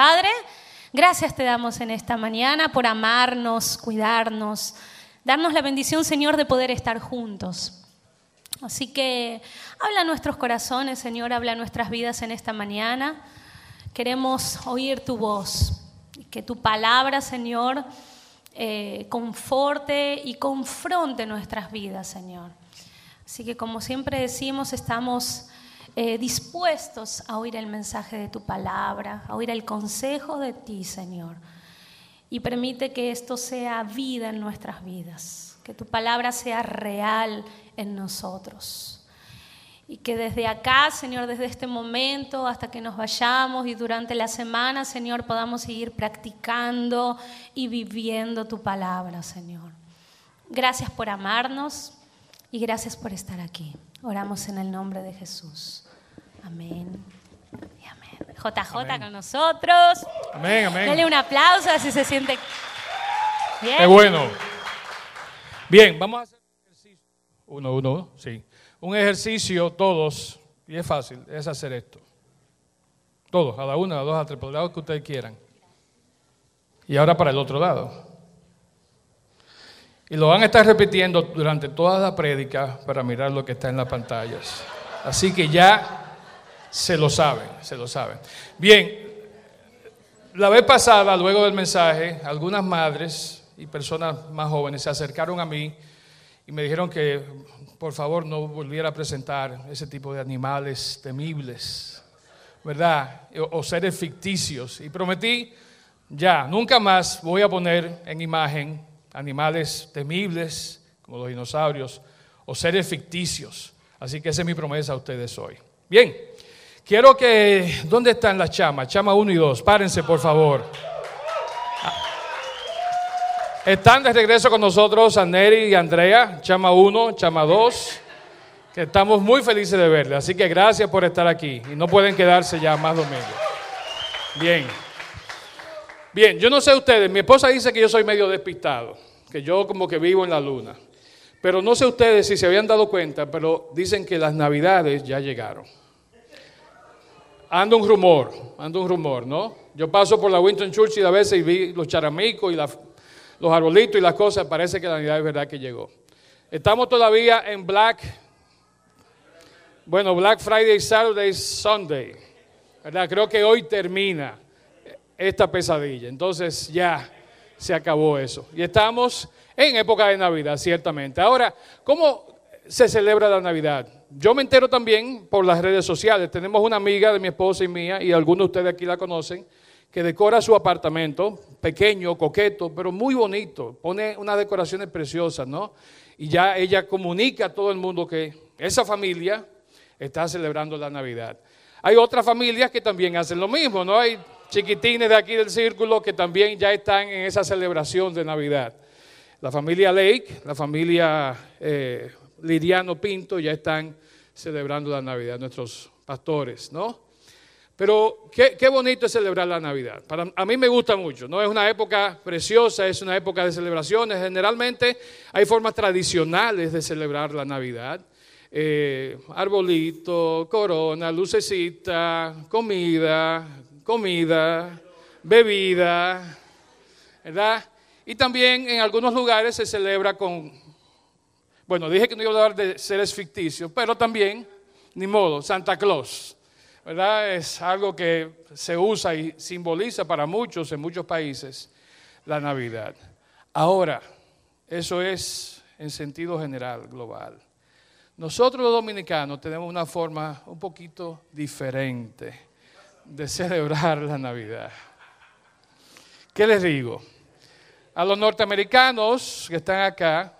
Padre, gracias te damos en esta mañana por amarnos, cuidarnos, darnos la bendición, Señor, de poder estar juntos. Así que habla nuestros corazones, Señor, habla nuestras vidas en esta mañana. Queremos oír tu voz, que tu palabra, Señor, eh, conforte y confronte nuestras vidas, Señor. Así que como siempre decimos, estamos eh, dispuestos a oír el mensaje de tu palabra, a oír el consejo de ti, Señor. Y permite que esto sea vida en nuestras vidas, que tu palabra sea real en nosotros. Y que desde acá, Señor, desde este momento hasta que nos vayamos y durante la semana, Señor, podamos seguir practicando y viviendo tu palabra, Señor. Gracias por amarnos y gracias por estar aquí. Oramos en el nombre de Jesús. Amén. Y amén. JJ con nosotros. Amén, amén. Dale un aplauso así se siente bien. Qué bueno. Bien, vamos a hacer un ejercicio. Uno, uno, uno, sí. Un ejercicio todos, y es fácil, es hacer esto. Todos, a la una, a la dos, a la tres, por el lado que ustedes quieran. Y ahora para el otro lado. Y lo van a estar repitiendo durante toda la prédica para mirar lo que está en las pantallas. Así que ya se lo saben, se lo saben. Bien, la vez pasada, luego del mensaje, algunas madres y personas más jóvenes se acercaron a mí y me dijeron que por favor no volviera a presentar ese tipo de animales temibles, ¿verdad? O, seres ficticios. Y prometí, ya, nunca más voy a poner en imagen animales temibles como los dinosaurios o seres ficticios. Así que esa es mi promesa a ustedes hoy. Bien, quiero que, ¿dónde están las chamas? Chama 1 y 2, párense por favor. Están de regreso con nosotros Neri y Andrea, Chama 1, Chama 2, que estamos muy felices de verles. Así que gracias por estar aquí y no pueden quedarse ya más domingos. Bien. Bien, yo no sé ustedes, mi esposa dice que yo soy medio despistado, que yo como que vivo en la luna. Pero no sé ustedes si se habían dado cuenta, pero dicen que las navidades ya llegaron. Anda un rumor, anda un rumor, ¿no? Yo paso por la Winston Churchill a veces y vi los charamicos y los arbolitos y las cosas, parece que la Navidad es verdad que llegó. Estamos todavía en Black, bueno, Black Friday, Saturday, Sunday, ¿verdad? Creo que hoy termina esta pesadilla. Entonces ya se acabó eso. Y estamos en época de Navidad, ciertamente. Ahora, ¿cómo se celebra la Navidad? Yo me entero también por las redes sociales. Tenemos una amiga de mi esposa y mía, y algunos de ustedes aquí la conocen, que decora su apartamento, pequeño, coqueto, pero muy bonito. Pone unas decoraciones preciosas, ¿no? Y ya ella comunica a todo el mundo que esa familia está celebrando la Navidad. Hay otras familias que también hacen lo mismo, ¿no? Hay chiquitines de aquí del círculo que también ya están en esa celebración de Navidad. La familia Lake, la familia eh, Liriano Pinto ya están celebrando la Navidad, nuestros pastores, ¿no? Pero qué, bonito es celebrar la Navidad. Para, a mí me gusta mucho, ¿no? Es una época preciosa, es una época de celebraciones. Generalmente hay formas tradicionales de celebrar la Navidad. Eh, arbolito, corona, lucecita, comida, comida, bebida, ¿verdad? Y también en algunos lugares se celebra con, bueno, dije que no iba a hablar de seres ficticios, pero también, ni modo, Santa Claus, ¿verdad? Es algo que se usa y simboliza para muchos en muchos países la Navidad. Ahora, eso es en sentido general, global. Nosotros los dominicanos tenemos una forma un poquito diferente de celebrar la Navidad. ¿Qué les digo? A los norteamericanos que están acá,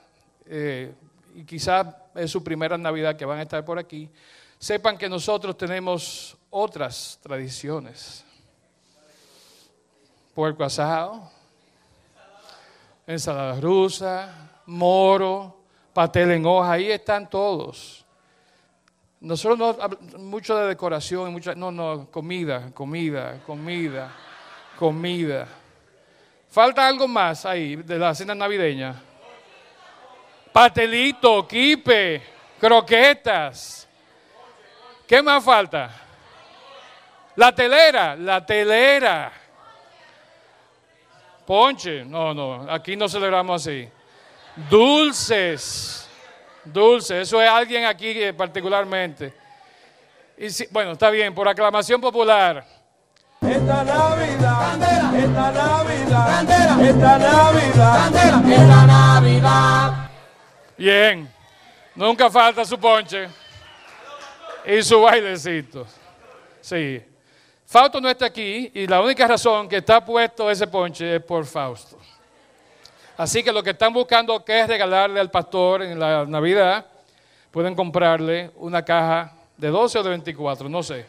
eh, y quizás es su primera Navidad que van a estar por aquí, sepan que nosotros tenemos otras tradiciones. Puerco asado, ensalada rusa, moro, pastel en hoja, ahí están todos. Nosotros no mucho de decoración, mucha, no, no, comida, comida, comida, comida. Falta algo más ahí de la cena navideña. Pastelito, quipe, croquetas. ¿Qué más falta? La telera, la telera. Ponche, no, no, aquí no celebramos así. Dulces, dulces, eso es alguien aquí particularmente. Y bueno, está bien, por aclamación popular. Esta Navidad, esta Navidad, esta Navidad, esta Navidad. Bien, nunca falta su ponche y su bailecito. Sí. Fausto no está aquí y la única razón que está puesto ese ponche es por Fausto. Así que lo que están buscando que es regalarle al pastor en la Navidad, pueden comprarle una caja de 12 o de 24, no sé.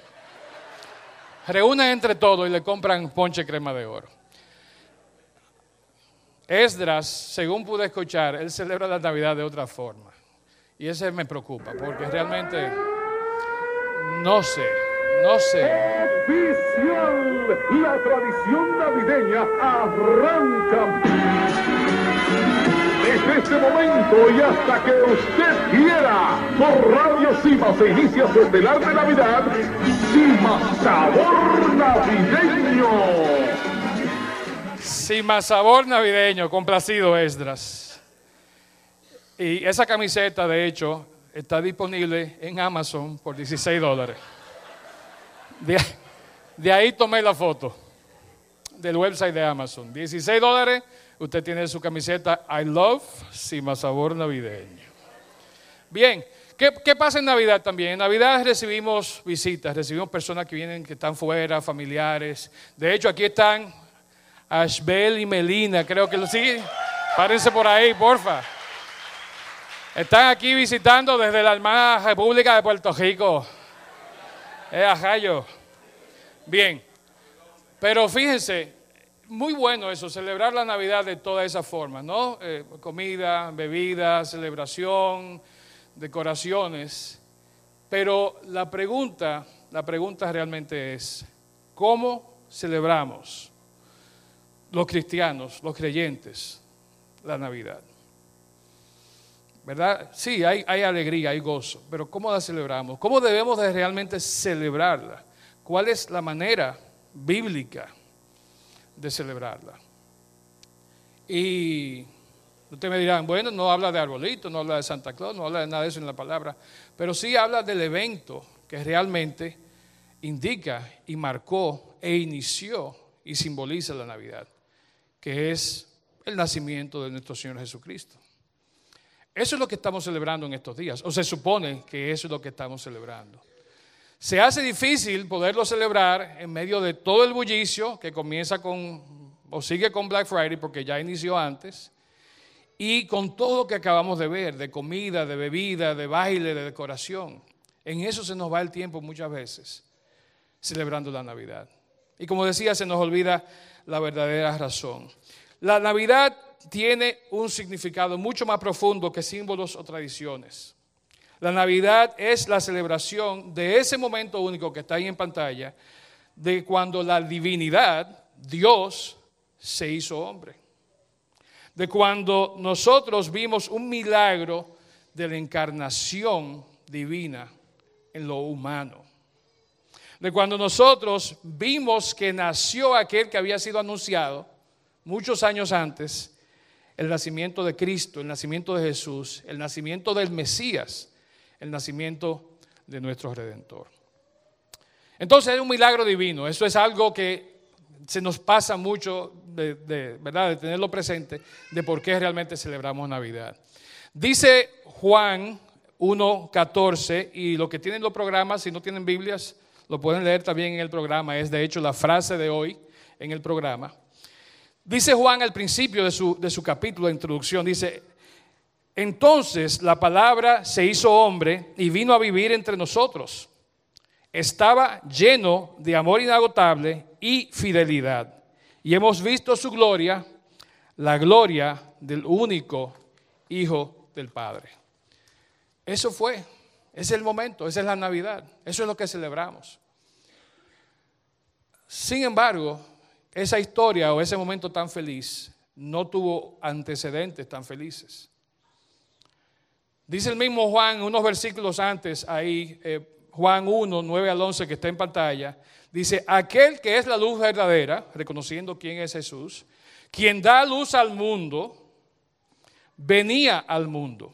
Reúnen entre todos y le compran ponche crema de oro. Esdras, según pude escuchar, él celebra la Navidad de otra forma. Y ese me preocupa, porque realmente no sé, no sé. Oficial, la tradición navideña arranca. Desde este momento y hasta que usted quiera, por Radio Cima se inicia su estelar de Navidad, Cima Sabor Navideño. Cima Sabor Navideño, complacido Esdras. Y esa camiseta, de hecho, está disponible en Amazon por 16 dólares. De, ahí tomé la foto del website de Amazon. 16 dólares, usted tiene su camiseta I Love Sima Sabor Navideño. Bien, ¿qué, ¿qué, pasa en Navidad también? En Navidad recibimos visitas, recibimos personas que vienen, que están fuera, familiares. De hecho, aquí están Ashbel y Melina, creo que lo siguen. Párense por ahí, porfa. Están aquí visitando desde la hermana República de Puerto Rico. Es ajayo. Bien. Pero fíjense, muy bueno eso, celebrar la Navidad de toda esa forma, ¿no? Eh, comida, bebida, celebración, decoraciones. Pero la pregunta, la pregunta realmente es, ¿cómo celebramos los cristianos, los creyentes, la Navidad? ¿verdad? Sí, hay, hay, alegría, hay gozo, pero ¿cómo la celebramos? ¿Cómo debemos de realmente celebrarla? ¿Cuál es la manera bíblica de celebrarla? Y ustedes me dirán, bueno, no habla de arbolito, no habla de Santa Claus, no habla de nada de eso en la palabra, pero sí habla del evento que realmente indica y marcó e inició y simboliza la Navidad, que es el nacimiento de nuestro Señor Jesucristo. Eso es lo que estamos celebrando en estos días, o se supone que eso es lo que estamos celebrando. Se hace difícil poderlo celebrar en medio de todo el bullicio que comienza con, o sigue con Black Friday, porque ya inició antes, y con todo lo que acabamos de ver, de comida, de bebida, de baile, de decoración. En eso se nos va el tiempo muchas veces, celebrando la Navidad. Y como decía, se nos olvida la verdadera razón. La Navidad tiene un significado mucho más profundo que símbolos o tradiciones. La Navidad es la celebración de ese momento único que está ahí en pantalla, de cuando la divinidad, Dios, se hizo hombre. De cuando nosotros vimos un milagro de la encarnación divina en lo humano. De cuando nosotros vimos que nació aquel que había sido anunciado muchos años antes el nacimiento de Cristo, el nacimiento de Jesús, el nacimiento del Mesías, el nacimiento de nuestro Redentor. Entonces es un milagro divino, eso es algo que se nos pasa mucho de, ¿verdad? de tenerlo presente, de por qué realmente celebramos Navidad. Dice Juan 1.14, y lo que tienen los programas, si no tienen Biblias, lo pueden leer también en el programa, es de hecho la frase de hoy en el programa. Dice Juan al principio de su, de su capítulo de introducción, dice, entonces la palabra se hizo hombre y vino a vivir entre nosotros. Estaba lleno de amor inagotable y fidelidad. Y hemos visto su gloria, la gloria del único Hijo del Padre. Eso fue, ese es el momento, esa es la Navidad, eso es lo que celebramos. Sin embargo, esa historia o ese momento tan feliz no tuvo antecedentes tan felices. Dice el mismo Juan, unos versículos antes, ahí, eh, Juan 1, 9 al 11, que está en pantalla, Dice, aquel que es la luz verdadera, reconociendo quién es Jesús, quien da luz al mundo, venía al mundo.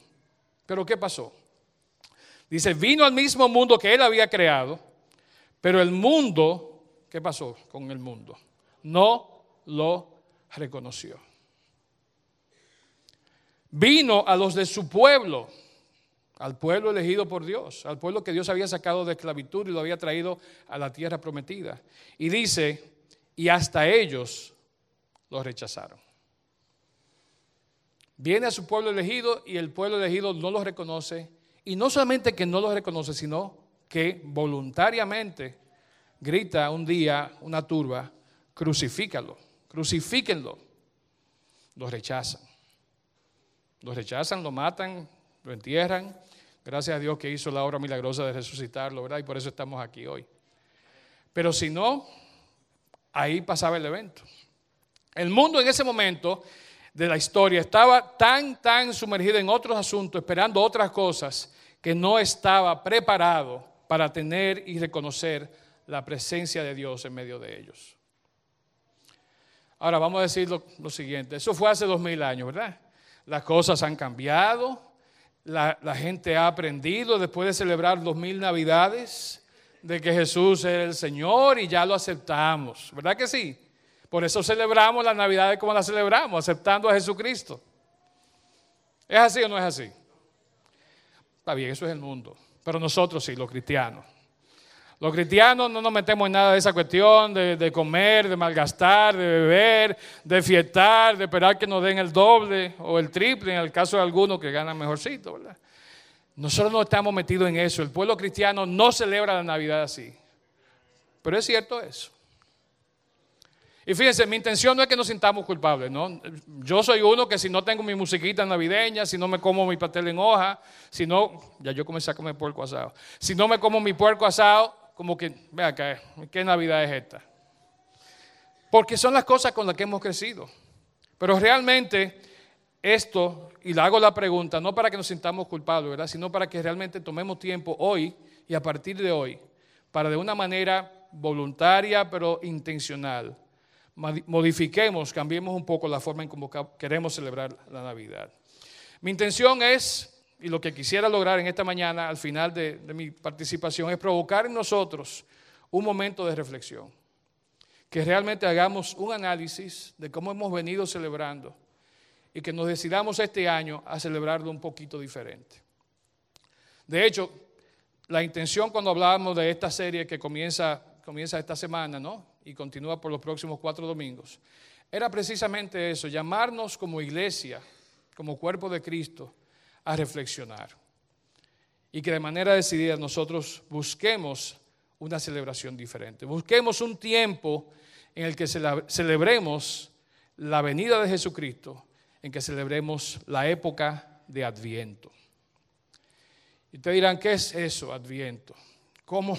Pero ¿qué pasó? Dice, vino al mismo mundo que él había creado, pero el mundo, ¿qué pasó con el mundo? No lo reconoció. Vino a los de su pueblo, al pueblo elegido por Dios, al pueblo que Dios había sacado de esclavitud y lo había traído a la tierra prometida. Y dice, y hasta ellos lo rechazaron. Viene a su pueblo elegido y el pueblo elegido no lo reconoce. Y no solamente que no lo reconoce, sino que voluntariamente grita un día una turba, crucifícalo, crucifíquenlo. Lo rechazan. Lo rechazan, lo matan, lo entierran. Gracias a Dios que hizo la obra milagrosa de resucitarlo, ¿verdad? Y por eso estamos aquí hoy. Pero si no, ahí pasaba el evento. El mundo en ese momento de la historia estaba tan, tan sumergido en otros asuntos, esperando otras cosas, que no estaba preparado para tener y reconocer la presencia de Dios en medio de ellos. Ahora vamos a decir lo, lo siguiente, eso fue hace dos mil años, ¿verdad? Las cosas han cambiado, la, gente ha aprendido después de celebrar dos mil navidades de que Jesús es el Señor y ya lo aceptamos, ¿verdad que sí? Por eso celebramos las navidades como las celebramos, aceptando a Jesucristo. ¿Es así o no es así? Está bien, eso es el mundo, pero nosotros sí, los cristianos. Los cristianos no nos metemos en nada de esa cuestión de, comer, de malgastar, de beber, de fiestar, de esperar que nos den el doble o el triple en el caso de algunos que ganan mejorcito, ¿verdad? Nosotros no estamos metidos en eso. El pueblo cristiano no celebra la Navidad así. Pero es cierto eso. Y fíjense, mi intención no es que nos sintamos culpables, ¿no? Yo soy uno que si no tengo mi musiquita navideña, si no me como mi pastel en hoja, si no, ya yo comencé a comer puerco asado. Si no me como mi puerco asado, como que, vea acá, ¿qué Navidad es esta? Porque son las cosas con las que hemos crecido. Pero realmente esto, y le hago la pregunta, no para que nos sintamos culpables, ¿verdad? Sino para que realmente tomemos tiempo hoy y a partir de hoy, para de una manera voluntaria pero intencional, modifiquemos, cambiemos un poco la forma en cómo queremos celebrar la Navidad. Mi intención es y lo que quisiera lograr en esta mañana, al final de, mi participación, es provocar en nosotros un momento de reflexión. Que realmente hagamos un análisis de cómo hemos venido celebrando y que nos decidamos este año a celebrarlo un poquito diferente. De hecho, la intención cuando hablábamos de esta serie que comienza, comienza esta semana ¿no? y continúa por los próximos cuatro domingos, era precisamente eso, llamarnos como iglesia, como cuerpo de Cristo, a reflexionar. Y que de manera decidida nosotros busquemos una celebración diferente. Busquemos un tiempo en el que celebremos la venida de Jesucristo, en que celebremos la época de Adviento. Y te dirán, ¿qué es eso, Adviento? ¿Cómo,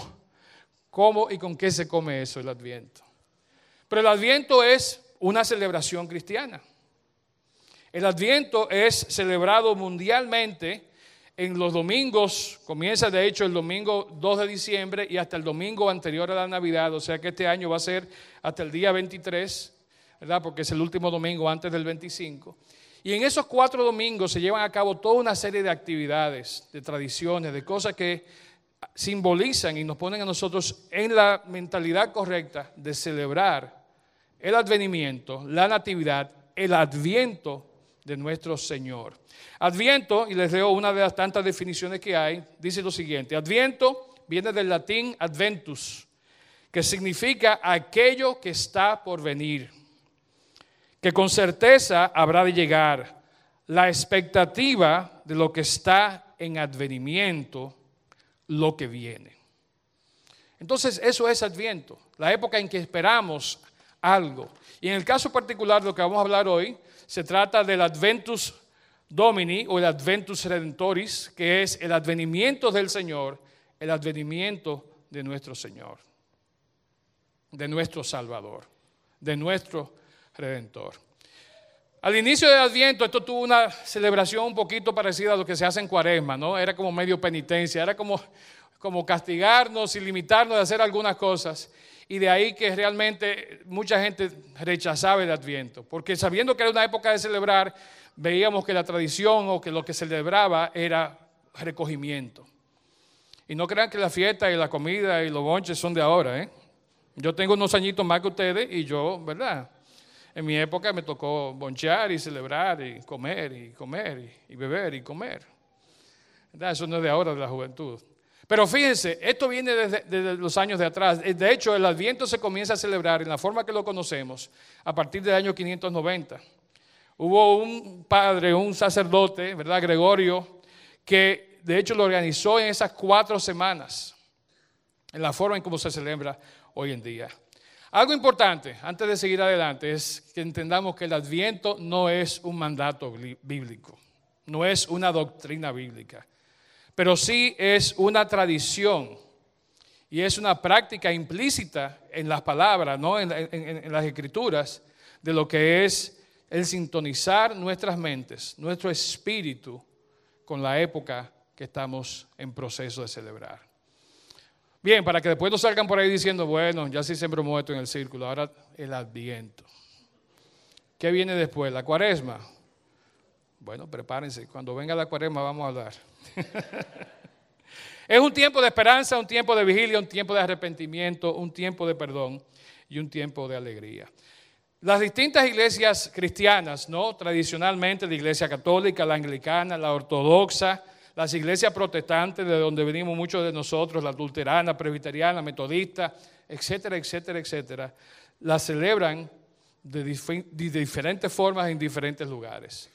¿Cómo y con qué se come eso, el Adviento? Pero el Adviento es una celebración cristiana. El Adviento es celebrado mundialmente en los domingos, comienza de hecho el domingo 2 de diciembre y hasta el domingo anterior a la Navidad, o sea que este año va a ser hasta el día 23, ¿verdad? Porque es el último domingo antes del 25. Y en esos cuatro domingos se llevan a cabo toda una serie de actividades, de tradiciones, de cosas que simbolizan y nos ponen a nosotros en la mentalidad correcta de celebrar el advenimiento, la natividad, el adviento de nuestro Señor. Adviento, y les leo una de las tantas definiciones que hay, dice lo siguiente, Adviento viene del latín adventus, que significa aquello que está por venir, que con certeza habrá de llegar, la expectativa de lo que está en advenimiento, lo que viene. Entonces, eso es Adviento, la época en que esperamos algo. Y en el caso particular de lo que vamos a hablar hoy, se trata del Adventus Domini o el Adventus Redentoris, que es el advenimiento del Señor, el advenimiento de nuestro Señor, de nuestro Salvador, de nuestro Redentor. Al inicio del Adviento esto tuvo una celebración un poquito parecida a lo que se hace en Cuaresma, ¿no? Era como medio penitencia, era como, como castigarnos y limitarnos de hacer algunas cosas. Y de ahí que realmente mucha gente rechazaba el Adviento, porque sabiendo que era una época de celebrar, veíamos que la tradición o que lo que celebraba era recogimiento. Y no crean que la fiesta y la comida y los bonches son de ahora. ¿eh? Yo tengo unos añitos más que ustedes y yo, ¿verdad? En mi época me tocó bonchear y celebrar y comer y comer y, beber y comer. Eso no es de ahora, de la juventud. Pero fíjense, esto viene desde, los años de atrás. De hecho, el Adviento se comienza a celebrar en la forma que lo conocemos a partir del año 590. Hubo un padre, un sacerdote, ¿verdad? Gregorio, que de hecho lo organizó en esas cuatro semanas, en la forma en cómo se celebra hoy en día. Algo importante, antes de seguir adelante, es que entendamos que el adviento no es un mandato bíblico, no es una doctrina bíblica, pero sí es una tradición y es una práctica implícita en las palabras, ¿no? en, las escrituras, de lo que es el sintonizar nuestras mentes, nuestro espíritu con la época que estamos en proceso de celebrar. Bien, para que después no salgan por ahí diciendo, bueno, ya sí se muerto en el círculo, ahora el adviento. ¿Qué viene después? ¿La cuaresma? Bueno, prepárense, cuando venga la cuaresma vamos a hablar. es un tiempo de esperanza, un tiempo de vigilia, un tiempo de arrepentimiento, un tiempo de perdón y un tiempo de alegría. Las distintas iglesias cristianas, ¿no? Tradicionalmente la iglesia católica, la anglicana, la ortodoxa, las iglesias protestantes, de donde venimos muchos de nosotros, la luterana, presbiteriana, metodista, etcétera, etcétera, etcétera, la celebran de, diferentes formas en diferentes lugares.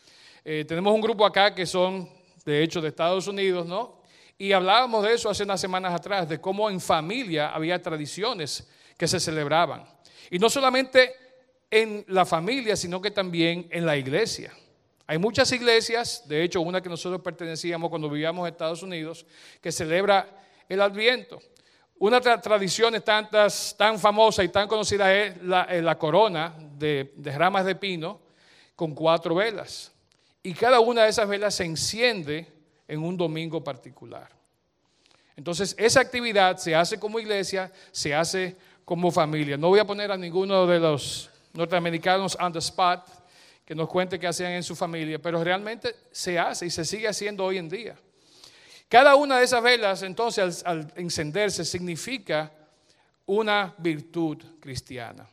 Eh, tenemos un grupo acá que son, de hecho, de Estados Unidos, ¿no? Y hablábamos de eso hace unas semanas atrás, de cómo en familia había tradiciones que se celebraban. Y no solamente en la familia, sino que también en la iglesia. Hay muchas iglesias, de hecho una que nosotros pertenecíamos cuando vivíamos en Estados Unidos, que celebra el Adviento. Una de las tradiciones tantas, tan famosa y tan conocida es la, eh, corona de ramas de pino con cuatro velas. Y cada una de esas velas se enciende en un domingo particular. Entonces, esa actividad se hace como iglesia, se hace como familia. No voy a poner a ninguno de los norteamericanos on the spot, que nos cuente qué hacían en su familia, pero realmente se hace y se sigue haciendo hoy en día. Cada una de esas velas, entonces, al, encenderse, significa una virtud cristiana.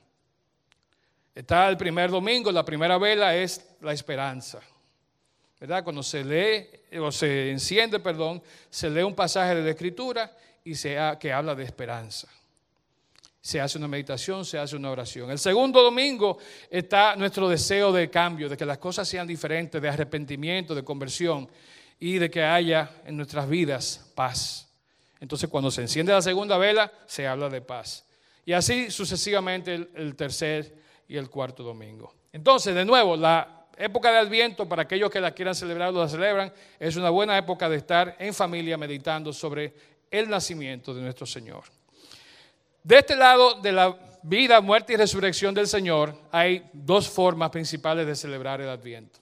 Está el primer domingo, la primera vela es la esperanza. ¿Verdad? Cuando se lee, o se enciende, perdón, se lee un pasaje de la Escritura y se, que habla de esperanza se hace una meditación, se hace una oración. El segundo domingo está nuestro deseo de cambio, de que las cosas sean diferentes, de arrepentimiento, de conversión y de que haya en nuestras vidas paz. Entonces cuando se enciende la segunda vela, se habla de paz. Y así sucesivamente el, tercer y el cuarto domingo. Entonces, de nuevo, la época de Adviento, para aquellos que la quieran celebrar o la celebran, es una buena época de estar en familia meditando sobre el nacimiento de nuestro Señor. De este lado de la vida, muerte y resurrección del Señor hay dos formas principales de celebrar el Adviento.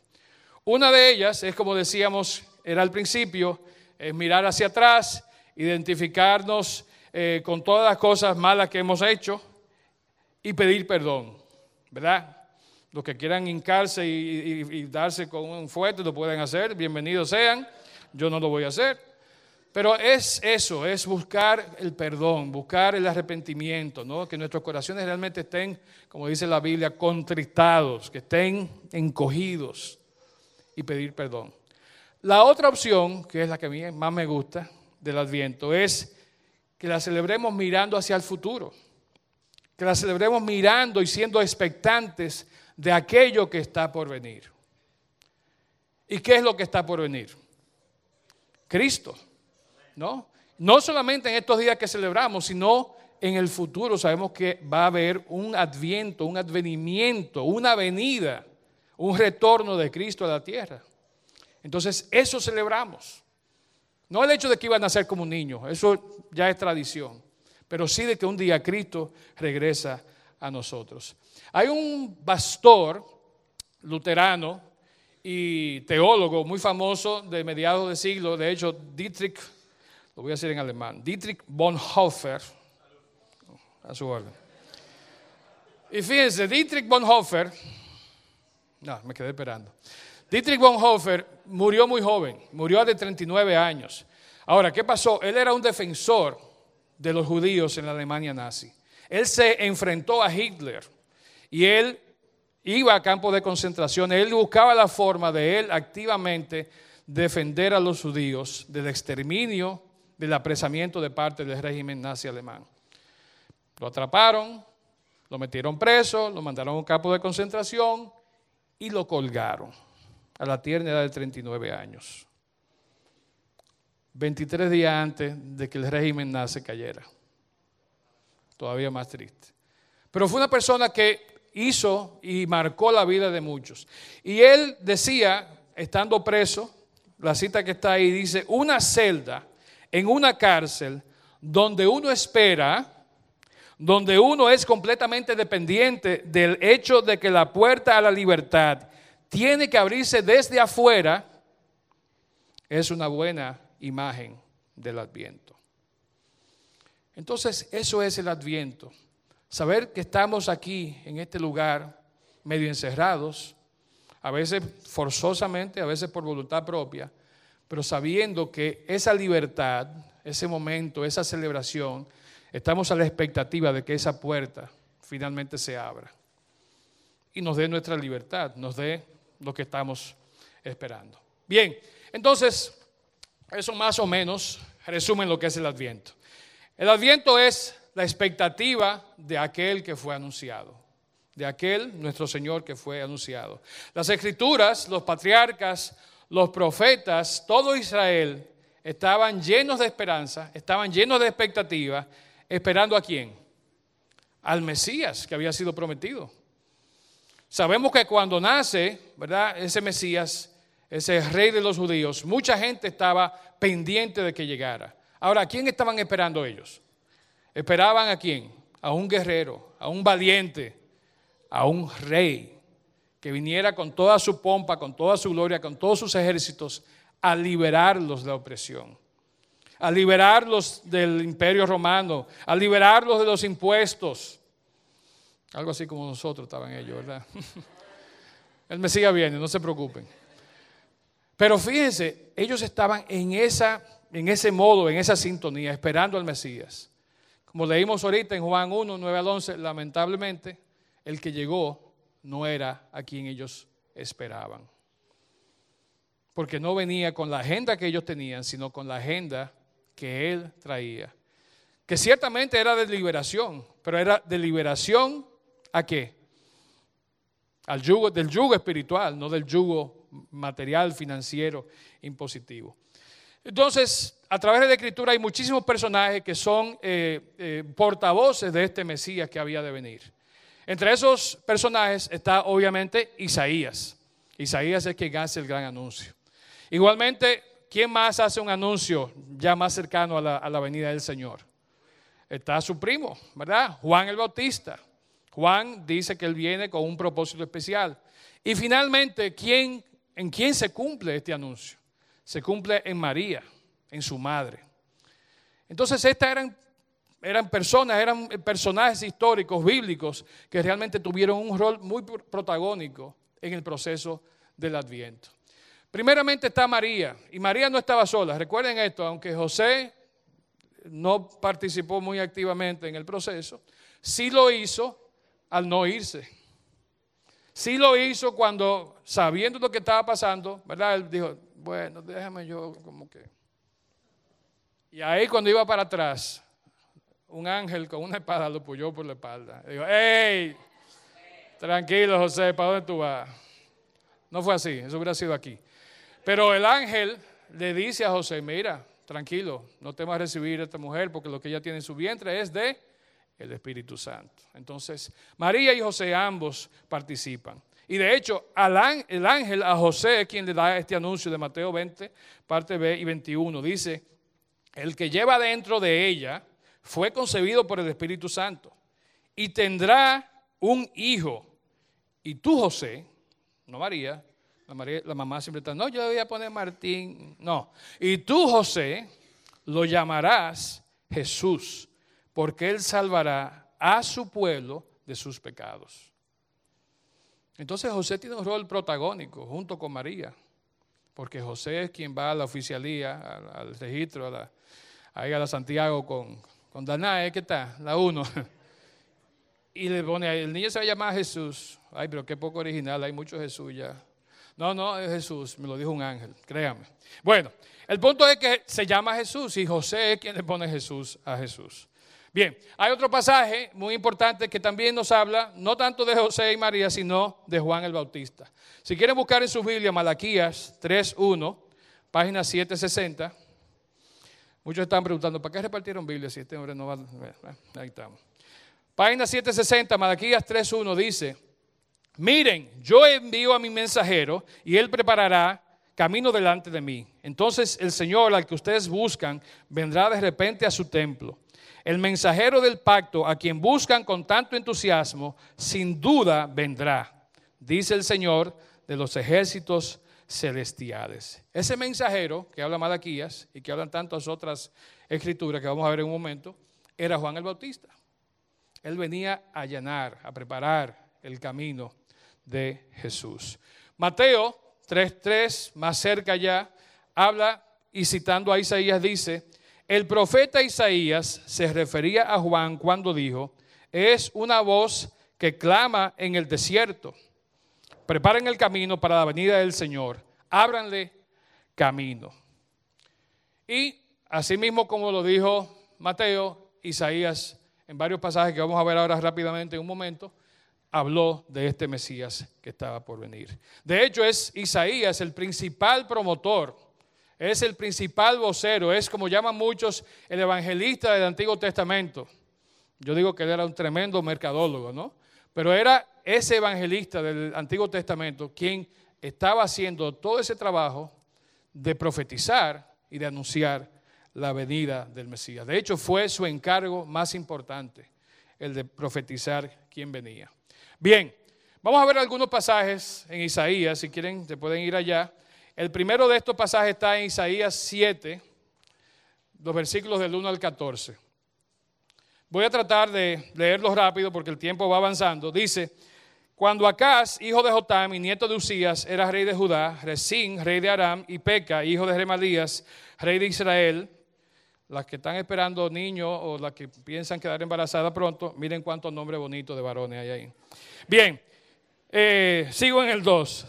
Una de ellas es, como decíamos, era al principio, es mirar hacia atrás, identificarnos eh, con todas las cosas malas que hemos hecho y pedir perdón, ¿verdad? Los que quieran hincarse y, darse con un fuerte lo pueden hacer, bienvenidos sean, yo no lo voy a hacer. Pero es eso, es buscar el perdón, buscar el arrepentimiento, ¿no? que nuestros corazones realmente estén, como dice la Biblia, contritados, que estén encogidos y pedir perdón. La otra opción, que es la que a mí más me gusta del Adviento, es que la celebremos mirando hacia el futuro, que la celebremos mirando y siendo expectantes de aquello que está por venir. ¿Y qué es lo que está por venir? Cristo. ¿no? No solamente en estos días que celebramos, sino en el futuro sabemos que va a haber un adviento, un advenimiento, una venida, un retorno de Cristo a la tierra. Entonces, eso celebramos. No el hecho de que iba a nacer como un niño, eso ya es tradición, pero sí de que un día Cristo regresa a nosotros. Hay un pastor luterano y teólogo muy famoso de mediados de siglo, de hecho, Dietrich lo voy a decir en alemán. Dietrich Bonhoeffer, a su orden. Y fíjense, Dietrich Bonhoeffer, no, me quedé esperando. Dietrich Bonhoeffer murió muy joven, murió de 39 años. Ahora, ¿qué pasó? Él era un defensor de los judíos en la Alemania nazi. Él se enfrentó a Hitler y él iba a campos de concentración. Él buscaba la forma de él activamente defender a los judíos del exterminio, del apresamiento de parte del régimen nazi alemán. Lo atraparon, lo metieron preso, lo mandaron a un campo de concentración y lo colgaron a la tierna edad de 39 años. 23 días antes de que el régimen nazi cayera. Todavía más triste. Pero fue una persona que hizo y marcó la vida de muchos. Y él decía, estando preso, la cita que está ahí dice, una celda en una cárcel donde uno espera donde uno es completamente dependiente del hecho de que la puerta a la libertad tiene que abrirse desde afuera, es una buena imagen del adviento. Entonces, eso es el adviento. Saber que estamos aquí, en este lugar, medio encerrados, a veces forzosamente, a veces por voluntad propia, pero sabiendo que esa libertad, ese momento, esa celebración, Estamos a la expectativa de que esa puerta finalmente se abra y nos dé nuestra libertad, nos dé lo que estamos esperando. Bien, entonces, eso más o menos resume lo que es el adviento. El adviento es la expectativa de aquel que fue anunciado, de aquel nuestro Señor que fue anunciado. Las escrituras, los patriarcas, los profetas, todo Israel estaban llenos de esperanza, estaban llenos de expectativa esperando a quién? Al Mesías que había sido prometido. Sabemos que cuando nace, ¿verdad? Ese Mesías, ese rey de los judíos, mucha gente estaba pendiente de que llegara. Ahora, ¿a quién estaban esperando ellos? Esperaban a quién? A un guerrero, a un valiente, a un rey que viniera con toda su pompa, con toda su gloria, con todos sus ejércitos a liberarlos de la opresión a liberarlos del imperio romano, a liberarlos de los impuestos. Algo así como nosotros estaban ellos, ¿verdad? El Mesías viene, no se preocupen. Pero fíjense, ellos estaban en, esa, en ese modo, en esa sintonía, esperando al Mesías. Como leímos ahorita en Juan 1, 9 al 11, lamentablemente, el que llegó no era a quien ellos esperaban. Porque no venía con la agenda que ellos tenían, sino con la agenda que él traía. Que ciertamente era de liberación, pero era de liberación a qué? Al yugo, del yugo espiritual, no del yugo material, financiero, impositivo. Entonces, a través de la escritura hay muchísimos personajes que son eh, eh, portavoces de este Mesías que había de venir. Entre esos personajes está obviamente Isaías. Isaías es quien hace el gran anuncio. Igualmente, ¿quién más hace un anuncio ya más cercano a la, venida del Señor? Está su primo, ¿verdad? Juan el Bautista. Juan dice que él viene con un propósito especial. Y finalmente, ¿quién, ¿en quién se cumple este anuncio? Se cumple en María, en su madre. Entonces, estas eran, personas, eran personajes históricos, bíblicos, que realmente tuvieron un rol muy protagónico en el proceso del Adviento. Primeramente está María, y María no estaba sola. Recuerden esto, aunque José no participó muy activamente en el proceso, sí lo hizo al no irse. Sí lo hizo cuando, sabiendo lo que estaba pasando, ¿verdad? Él dijo, bueno, déjame yo como que... Y ahí cuando iba para atrás, un ángel con una espada lo puyó por la espalda. Dijo, hey, tranquilo José, ¿para dónde tú vas? No fue así, eso hubiera sido aquí. Pero el ángel le dice a José, mira, tranquilo, no temas a recibir a esta mujer porque lo que ella tiene en su vientre es de el Espíritu Santo. Entonces, María y José ambos participan. Y de hecho, el ángel a José es quien le da este anuncio de Mateo 20, parte B y 21. Dice, el que lleva dentro de ella fue concebido por el Espíritu Santo y tendrá un hijo. Y tú, José, no María, la, mamá siempre está, no, yo voy a poner Martín. No. Y tú, José, lo llamarás Jesús, porque él salvará a su pueblo de sus pecados. Entonces José tiene un rol protagónico junto con María, porque José es quien va a la oficialía, al, registro, a la, a la Santiago con, con Danae, ¿qué está? La uno. Y le pone, el niño se va a llamar Jesús. Ay, pero qué poco original, hay mucho Jesús ya. No, no, es Jesús, me lo dijo un ángel, créame. Bueno, el punto es que se llama Jesús y José es quien le pone Jesús a Jesús. Bien, hay otro pasaje muy importante que también nos habla, no tanto de José y María, sino de Juan el Bautista. Si quieren buscar en su Biblia Malaquías 3.1, página 760. Muchos están preguntando, ¿para qué repartieron Biblia si este hombre no va? Ahí estamos. Página 760, Malaquías 3.1 dice, miren, yo envío a mi mensajero y él preparará camino delante de mí. Entonces el Señor al que ustedes buscan vendrá de repente a su templo. El mensajero del pacto a quien buscan con tanto entusiasmo, sin duda vendrá, dice el Señor de los ejércitos celestiales. Ese mensajero que habla Malaquías y que hablan tantas otras escrituras que vamos a ver en un momento, era Juan el Bautista. Él venía a allanar, a preparar el camino de Jesús. Mateo 3.3, más cerca ya, habla y citando a Isaías dice, el profeta Isaías se refería a Juan cuando dijo, es una voz que clama en el desierto, preparen el camino para la venida del Señor, ábranle camino. Y asimismo como lo dijo Mateo, Isaías en varios pasajes que vamos a ver ahora rápidamente en un momento, habló de este Mesías que estaba por venir. De hecho, es Isaías el principal promotor, es el principal vocero, es como llaman muchos el evangelista del Antiguo Testamento. Yo digo que él era un tremendo mercadólogo, ¿no? Pero era ese evangelista del Antiguo Testamento quien estaba haciendo todo ese trabajo de profetizar y de anunciar la venida del Mesías. De hecho, fue su encargo más importante, el de profetizar quién venía. Bien, vamos a ver algunos pasajes en Isaías, si quieren, se pueden ir allá. El primero de estos pasajes está en Isaías 7, los versículos del 1 al 14. Voy a tratar de leerlos rápido porque el tiempo va avanzando. Dice, cuando Acaz, hijo de Jotam y nieto de Usías, era rey de Judá, Resín, rey de Aram, y Peca, hijo de Remalías, rey de Israel, las que están esperando niños o las que piensan quedar embarazadas pronto, miren cuántos nombres bonitos de varones hay ahí. Bien, eh, sigo en el 2.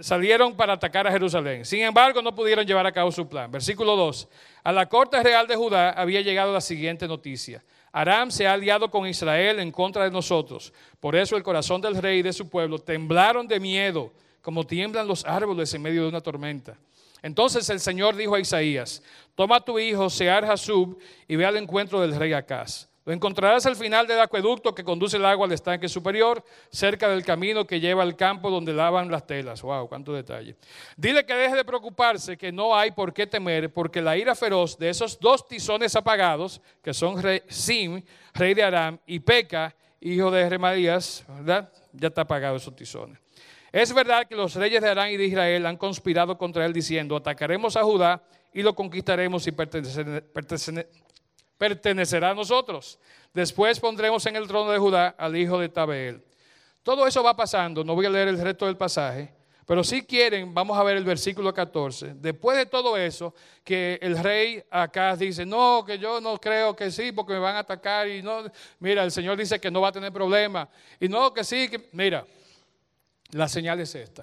Salieron para atacar a Jerusalén. Sin embargo, no pudieron llevar a cabo su plan. Versículo 2. A la corte real de Judá había llegado la siguiente noticia. Aram se ha aliado con Israel en contra de nosotros. Por eso el corazón del rey y de su pueblo temblaron de miedo, como tiemblan los árboles en medio de una tormenta. Entonces el Señor dijo a Isaías, toma a tu hijo Sear Hasub y ve al encuentro del rey Acaz. Lo encontrarás al final del acueducto que conduce el agua al estanque superior, cerca del camino que lleva al campo donde lavan las telas. Wow, cuánto detalle. Dile que deje de preocuparse, que no hay por qué temer, porque la ira feroz de esos dos tizones apagados, que son Sim, rey de Aram, y Peca, hijo de Remadías, ¿verdad? Ya está apagado esos tizones. Es verdad que los reyes de Arán y de Israel han conspirado contra él diciendo, atacaremos a Judá y lo conquistaremos y pertenecerá a nosotros. Después pondremos en el trono de Judá al hijo de Tabeel. Todo eso va pasando, no voy a leer el resto del pasaje, pero si quieren, vamos a ver el versículo 14. Después de todo eso, que el rey acá dice, no, que yo no creo que sí, porque me van a atacar y no, mira, el Señor dice que no va a tener problema. Y no, que sí, mira, la señal es esta.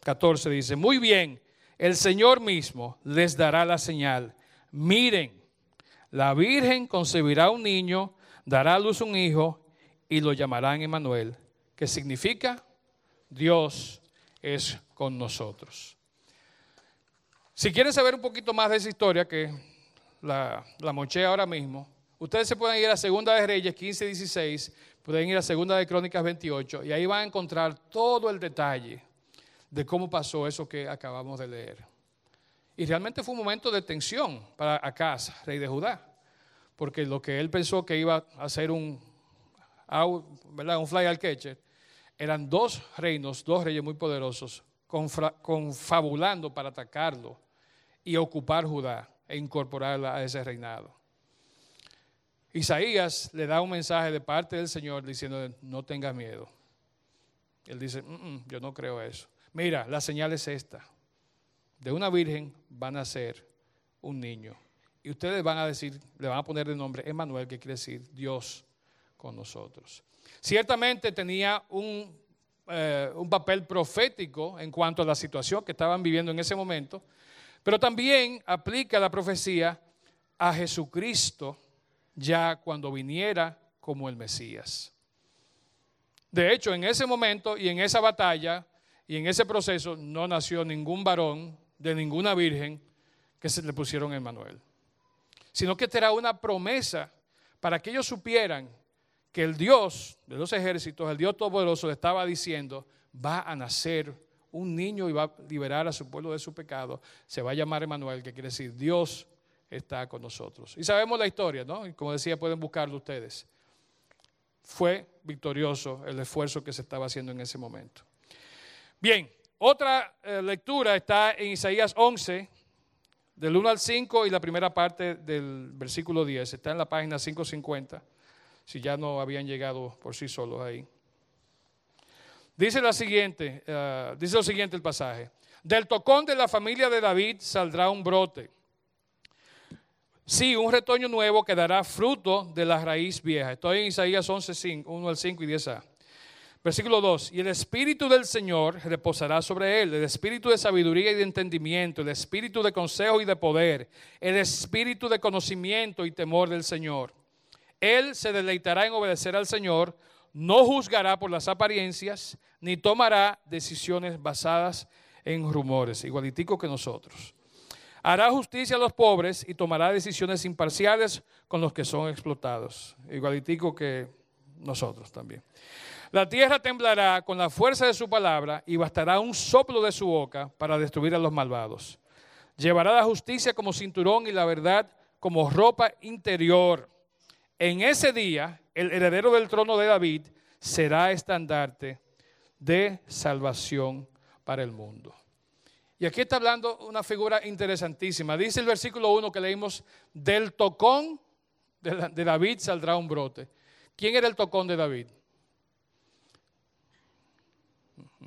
14 dice, muy bien, el Señor mismo les dará la señal. Miren, la Virgen concebirá un niño, dará a luz un hijo y lo llamarán Emanuel, que significa Dios es con nosotros. Si quieren saber un poquito más de esa historia, que la, la moché ahora mismo, ustedes se pueden ir a Segunda de Reyes 15, 16 Pueden ir a Segunda de Crónicas 28 y ahí van a encontrar todo el detalle de cómo pasó eso que acabamos de leer. Y realmente fue un momento de tensión para Acaz, rey de Judá, porque lo que él pensó que iba a hacer un, un fly al catcher, eran dos reinos, dos reyes muy poderosos, confabulando para atacarlo y ocupar Judá e incorporarla a ese reinado. Isaías le da un mensaje de parte del Señor diciendo, no tengas miedo. Él dice, "Mm, mm, yo no creo eso. Mira, la señal es esta. De una virgen van a ser un niño. Y ustedes van a decir, le van a poner de nombre Emmanuel, que quiere decir Dios con nosotros. Ciertamente tenía un, eh, un papel profético en cuanto a la situación que estaban viviendo en ese momento, pero también aplica la profecía a Jesucristo ya cuando viniera como el Mesías. De hecho, en ese momento y en esa batalla y en ese proceso no nació ningún varón de ninguna virgen que se le pusieron Emmanuel, sino que esta era una promesa para que ellos supieran que el Dios de los ejércitos, el Dios Todopoderoso, le estaba diciendo, va a nacer un niño y va a liberar a su pueblo de su pecado. Se va a llamar Emmanuel, que quiere decir Dios está con nosotros. Y sabemos la historia, ¿no? Y como decía, pueden buscarlo ustedes. Fue victorioso el esfuerzo que se estaba haciendo en ese momento. Bien, otra eh, lectura está en Isaías 11, del 1 al 5 y la primera parte del versículo 10. Está en la página 550, si ya no habían llegado por sí solos ahí. Dice, la siguiente, eh, dice lo siguiente el pasaje. Del tocón de la familia de David saldrá un brote. Sí, un retoño nuevo que dará fruto de la raíz vieja. Estoy en Isaías 11, 5, 1 al 5 y 10a. Versículo 2. Y el Espíritu del Señor reposará sobre él, el Espíritu de sabiduría y de entendimiento, el Espíritu de consejo y de poder, el Espíritu de conocimiento y temor del Señor. Él se deleitará en obedecer al Señor, no juzgará por las apariencias, ni tomará decisiones basadas en rumores, igualitico que nosotros. Hará justicia a los pobres y tomará decisiones imparciales con los que son explotados, igualitico que nosotros también. La tierra temblará con la fuerza de su palabra y bastará un soplo de su boca para destruir a los malvados. Llevará la justicia como cinturón y la verdad como ropa interior. En ese día, el heredero del trono de David será estandarte de salvación para el mundo. Y aquí está hablando una figura interesantísima. Dice el versículo 1 que leímos, del tocón de, David saldrá un brote. ¿Quién era el tocón de David?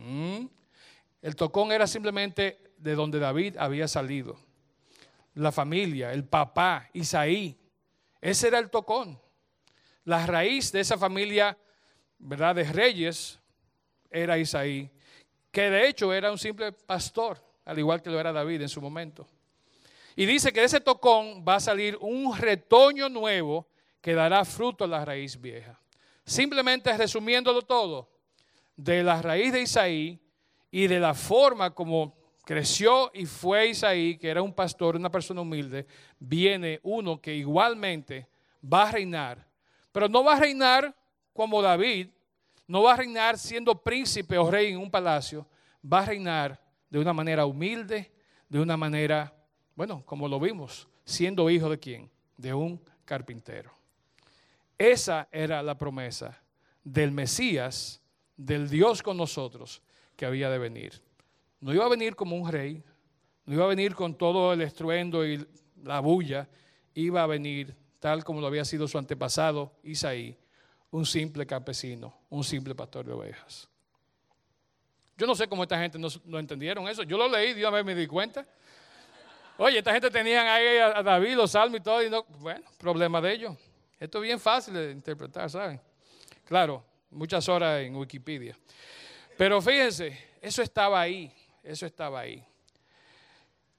Mm. El tocón era simplemente de donde David había salido. La familia, el papá, Isaí. Ese era el tocón. La raíz de esa familia, ¿verdad? De reyes era Isaí, que de hecho era un simple pastor al igual que lo era David en su momento. Y dice que de ese tocón va a salir un retoño nuevo que dará fruto a la raíz vieja. Simplemente resumiéndolo todo, de la raíz de Isaí y de la forma como creció y fue Isaí, que era un pastor, una persona humilde, viene uno que igualmente va a reinar, pero no va a reinar como David, no va a reinar siendo príncipe o rey en un palacio, va a reinar de una manera humilde, de una manera, bueno, como lo vimos, siendo hijo de quién? De un carpintero. Esa era la promesa del Mesías, del Dios con nosotros, que había de venir. No iba a venir como un rey, no iba a venir con todo el estruendo y la bulla, iba a venir tal como lo había sido su antepasado Isaí, un simple campesino, un simple pastor de ovejas. Yo no sé cómo esta gente no, entendieron eso. Yo lo leí, Dios me di cuenta. Oye, esta gente tenían ahí a, David, los salmos y todo, y no, bueno, problema de ellos. Esto es bien fácil de interpretar, ¿saben? Claro, muchas horas en Wikipedia. Pero fíjense, eso estaba ahí, eso estaba ahí.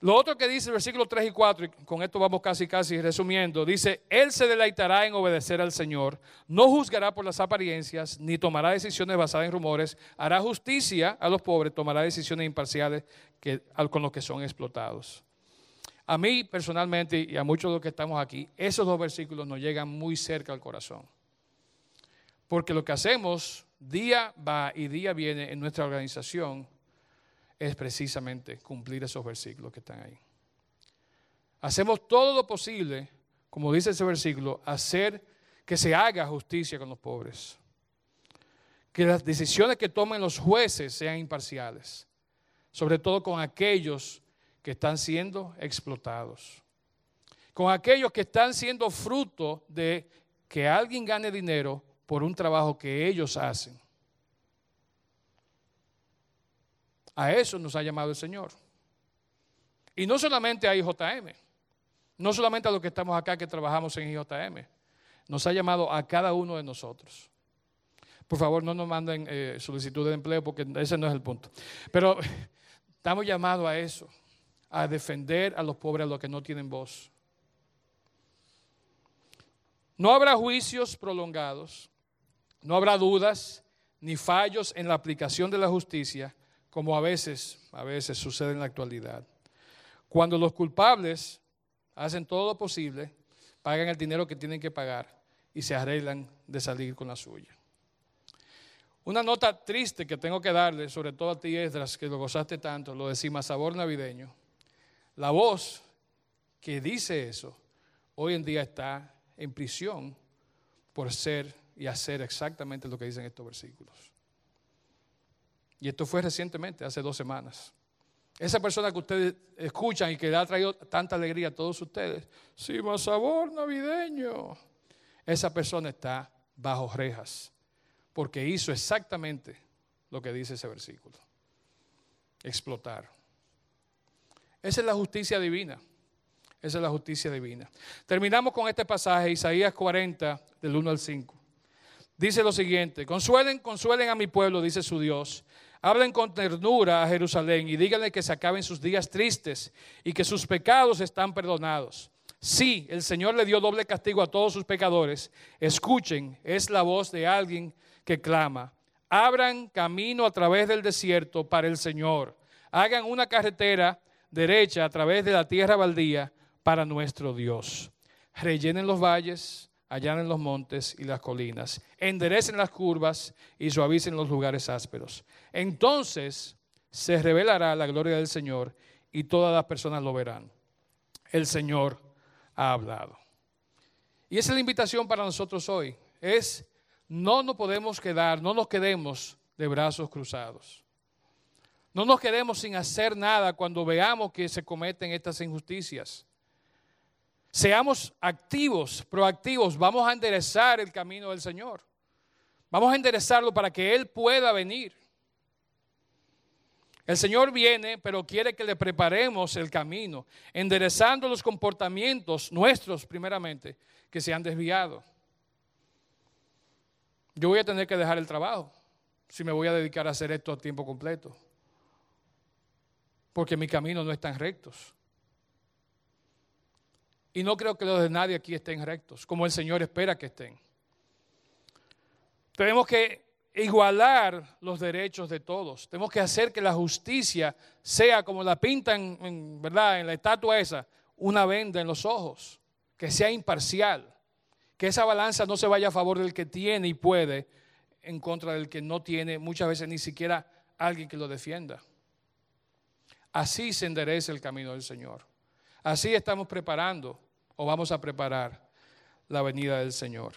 Lo otro que dice el versículo 3 y 4, y con esto vamos casi casi resumiendo, dice, Él se deleitará en obedecer al Señor, no juzgará por las apariencias, ni tomará decisiones basadas en rumores, hará justicia a los pobres, tomará decisiones imparciales con los que son explotados. A mí personalmente y a muchos de los que estamos aquí, esos dos versículos nos llegan muy cerca al corazón. Porque lo que hacemos día va y día viene en nuestra organización es precisamente cumplir esos versículos que están ahí. Hacemos todo lo posible, como dice ese versículo, hacer que se haga justicia con los pobres. Que las decisiones que tomen los jueces sean imparciales, sobre todo con aquellos que están siendo explotados, con aquellos que están siendo fruto de que alguien gane dinero por un trabajo que ellos hacen. A eso nos ha llamado el Señor. Y no solamente a IJM, no solamente a los que estamos acá que trabajamos en IJM, nos ha llamado a cada uno de nosotros. Por favor, no nos manden eh, solicitud de empleo porque ese no es el punto. Pero estamos llamados a eso, a defender a los pobres, a los que no tienen voz. No habrá juicios prolongados, no habrá dudas ni fallos en la aplicación de la justicia, como a veces, a veces sucede en la actualidad. Cuando los culpables hacen todo lo posible, pagan el dinero que tienen que pagar y se arreglan de salir con la suya. Una nota triste que tengo que darle, sobre todo a ti, Esdras, que lo gozaste tanto, lo decimos sabor navideño. La voz que dice eso, hoy en día está en prisión por ser y hacer exactamente lo que dicen estos versículos. Y esto fue recientemente, hace dos semanas. Esa persona que ustedes escuchan y que le ha traído tanta alegría a todos ustedes, sí, más sabor navideño esa persona está bajo rejas, porque hizo exactamente lo que dice ese versículo. Explotar. Esa es la justicia divina. Esa es la justicia divina. Terminamos con este pasaje, Isaías 40, del 1 al 5. Dice lo siguiente, consuelen, consuelen a mi pueblo, dice su Dios. Hablen con ternura a Jerusalén y díganle que se acaben sus días tristes y que sus pecados están perdonados. Sí, el Señor le dio doble castigo a todos sus pecadores. Escuchen, es la voz de alguien que clama. Abran camino a través del desierto para el Señor. Hagan una carretera derecha a través de la tierra baldía para nuestro Dios. Rellenen los valles, allanen los montes y las colinas. Enderecen las curvas y suavicen los lugares ásperos. Entonces se revelará la gloria del Señor y todas las personas lo verán. El Señor ha hablado. Y esa es la invitación para nosotros hoy. Es no nos podemos quedar, no nos quedemos de brazos cruzados. No nos quedemos sin hacer nada cuando veamos que se cometen estas injusticias. Seamos activos, proactivos. Vamos a enderezar el camino del Señor. Vamos a enderezarlo para que Él pueda venir. El Señor viene, pero quiere que le preparemos el camino, enderezando los comportamientos nuestros primeramente que se han desviado. Yo voy a tener que dejar el trabajo si me voy a dedicar a hacer esto a tiempo completo, porque mi camino no tan rectos. Y no creo que los de nadie aquí estén rectos, como el Señor espera que estén. Tenemos que igualar los derechos de todos. Tenemos que hacer que la justicia sea como la pintan, en, ¿verdad? En la estatua esa, una venda en los ojos, que sea imparcial, que esa balanza no se vaya a favor del que tiene y puede en contra del que no tiene, muchas veces ni siquiera alguien que lo defienda. Así se endereza el camino del Señor. Así estamos preparando o vamos a preparar la venida del Señor.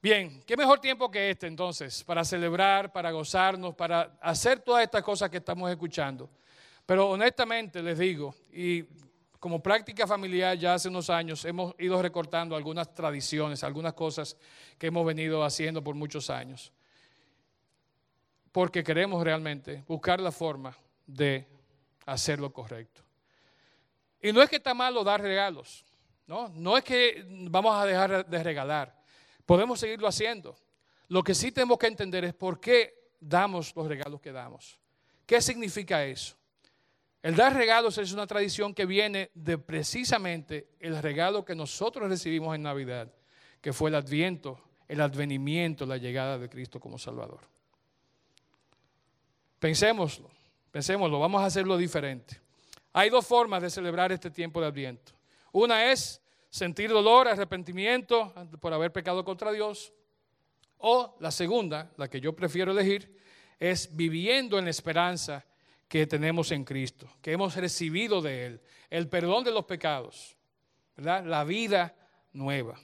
Bien, ¿qué mejor tiempo que este entonces para celebrar, para gozarnos, para hacer todas estas cosas que estamos escuchando? Pero honestamente les digo, y como práctica familiar ya hace unos años hemos ido recortando algunas tradiciones, algunas cosas que hemos venido haciendo por muchos años, porque queremos realmente buscar la forma de hacer lo correcto. Y no es que está malo dar regalos, ¿no? No es que vamos a dejar de regalar. Podemos seguirlo haciendo. Lo que sí tenemos que entender es por qué damos los regalos que damos. ¿Qué significa eso? El dar regalos es una tradición que viene de precisamente el regalo que nosotros recibimos en Navidad, que fue el adviento, el advenimiento, la llegada de Cristo como Salvador. Pensémoslo, pensémoslo, vamos a hacerlo diferente. Hay dos formas de celebrar este tiempo de adviento. Una es sentir dolor, arrepentimiento por haber pecado contra Dios. O la segunda, la que yo prefiero elegir, es viviendo en la esperanza que tenemos en Cristo, que hemos recibido de Él, el perdón de los pecados, la vida nueva.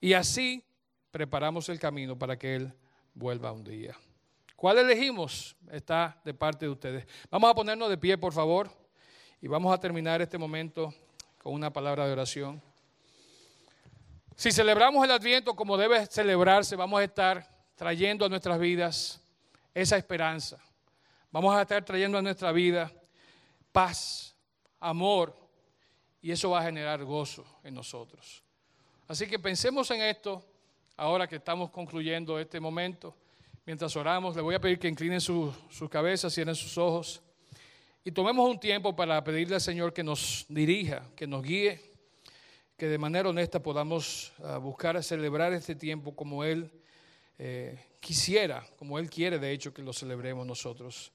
Y así preparamos el camino para que Él vuelva un día. ¿Cuál elegimos? Está de parte de ustedes. Vamos a ponernos de pie, por favor, y vamos a terminar este momento con una palabra de oración. Si celebramos el Adviento como debe celebrarse, vamos a estar trayendo a nuestras vidas esa esperanza. Vamos a estar trayendo a nuestra vida paz, amor, y eso va a generar gozo en nosotros. Así que pensemos en esto ahora que estamos concluyendo este momento. Mientras oramos, le voy a pedir que inclinen sus su cabezas, cierren sus ojos y tomemos un tiempo para pedirle al Señor que nos dirija, que nos guíe, que de manera honesta podamos uh, buscar celebrar este tiempo como Él eh, quisiera, como Él quiere, de hecho, que lo celebremos nosotros,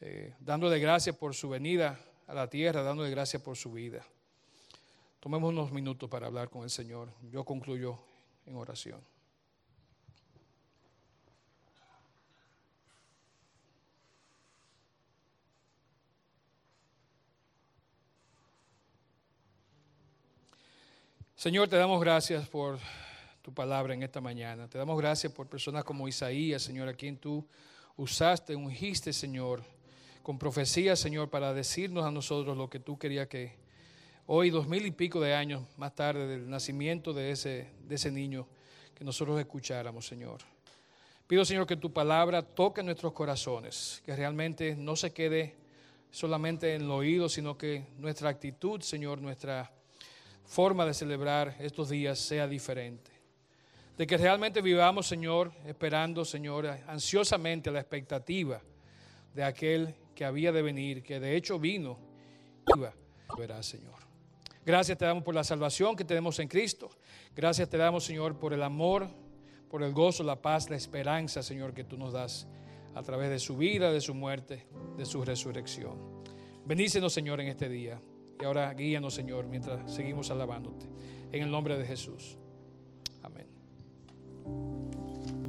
eh, dándole gracias por su venida a la tierra, dándole gracias por su vida. Tomemos unos minutos para hablar con el Señor. Yo concluyo en oración. Señor, te damos gracias por tu palabra en esta mañana. Te damos gracias por personas como Isaías, Señor, a quien tú usaste, ungiste, Señor, con profecía, Señor, para decirnos a nosotros lo que tú querías que hoy, dos mil y pico de años más tarde del nacimiento de ese, de ese niño, que nosotros escucháramos, Señor. Pido, Señor, que tu palabra toque nuestros corazones, que realmente no se quede solamente en el oído, sino que nuestra actitud, Señor, nuestra forma de celebrar estos días sea diferente. De que realmente vivamos, Señor, esperando, Señor, ansiosamente la expectativa de aquel que había de venir, que de hecho vino, iba, verá, Señor. Gracias te damos por la salvación que tenemos en Cristo. Gracias te damos, Señor, por el amor, por el gozo, la paz, la esperanza, Señor, que tú nos das a través de su vida, de su muerte, de su resurrección. Bendícenos, Señor, en este día. Y ahora guíanos, Señor, mientras seguimos alabándote. En el nombre de Jesús. Amén.